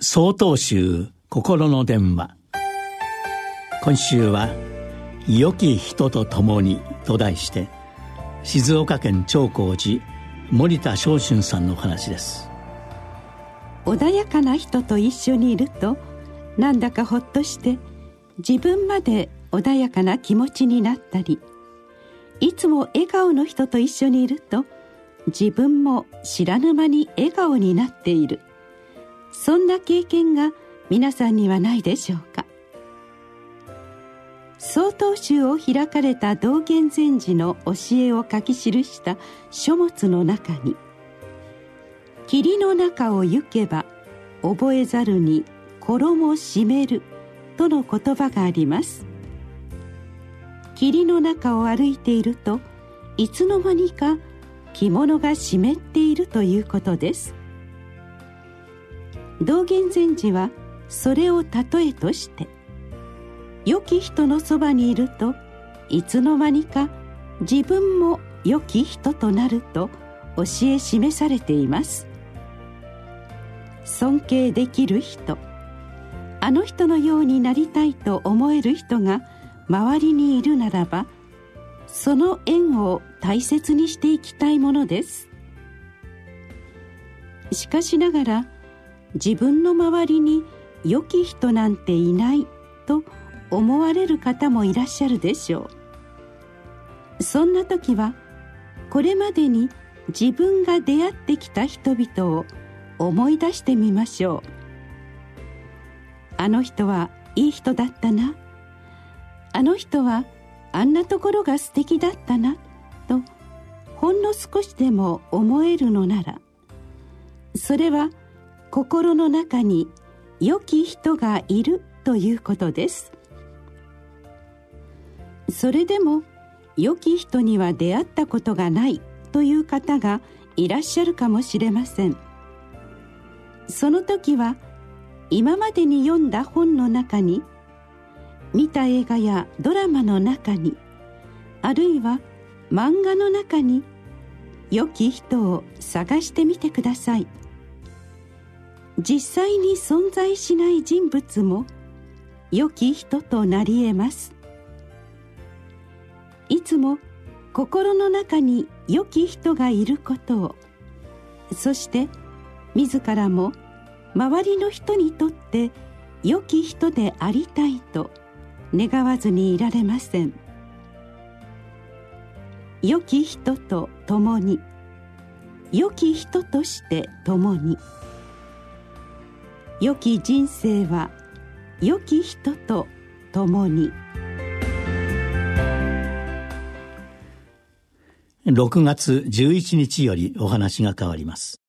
総統集心の電話。今週は「良き人と共に」と題して静岡県長光寺森田昇春さんのお話です。穏やかな人と一緒にいるとなんだかほっとして自分まで穏やかな気持ちになったりいつも笑顔の人と一緒にいると自分も知らぬ間に笑顔になっている。そんな経験が皆さんにはないでしょうか。曹洞宗を開かれた道元禅師の教えを書き記した書物の中に「霧の中を行けば覚えざるに衣締める」との言葉があります。霧の中を歩いているといつの間にか着物が湿っているということです。道元禅師はそれを例えとして良き人のそばにいるといつの間にか自分も良き人となると教え示されています。尊敬できる人あの人のようになりたいと思える人が周りにいるならばその縁を大切にしていきたいものです。しかしながら自分の周りに良き人なんていないと思われる方もいらっしゃるでしょう。そんな時はこれまでに自分が出会ってきた人々を思い出してみましょう。あの人はいい人だったな。あの人はあんなところが素敵だったなとほんの少しでも思えるのなら。それは心の中に良き人がいるということです。それでも良き人には出会ったことがないという方がいらっしゃるかもしれません。その時は今までに読んだ本の中に見た映画やドラマの中にあるいは漫画の中に良き人を探してみてください。実際に存在しない人物も良き人となり得ます。いつも心の中に良き人がいることをそして自らも周りの人にとって良き人でありたいと願わずにいられません。良き人と共に良き人として共に。良き人生は良き人と共に。6月11日よりお話が変わります。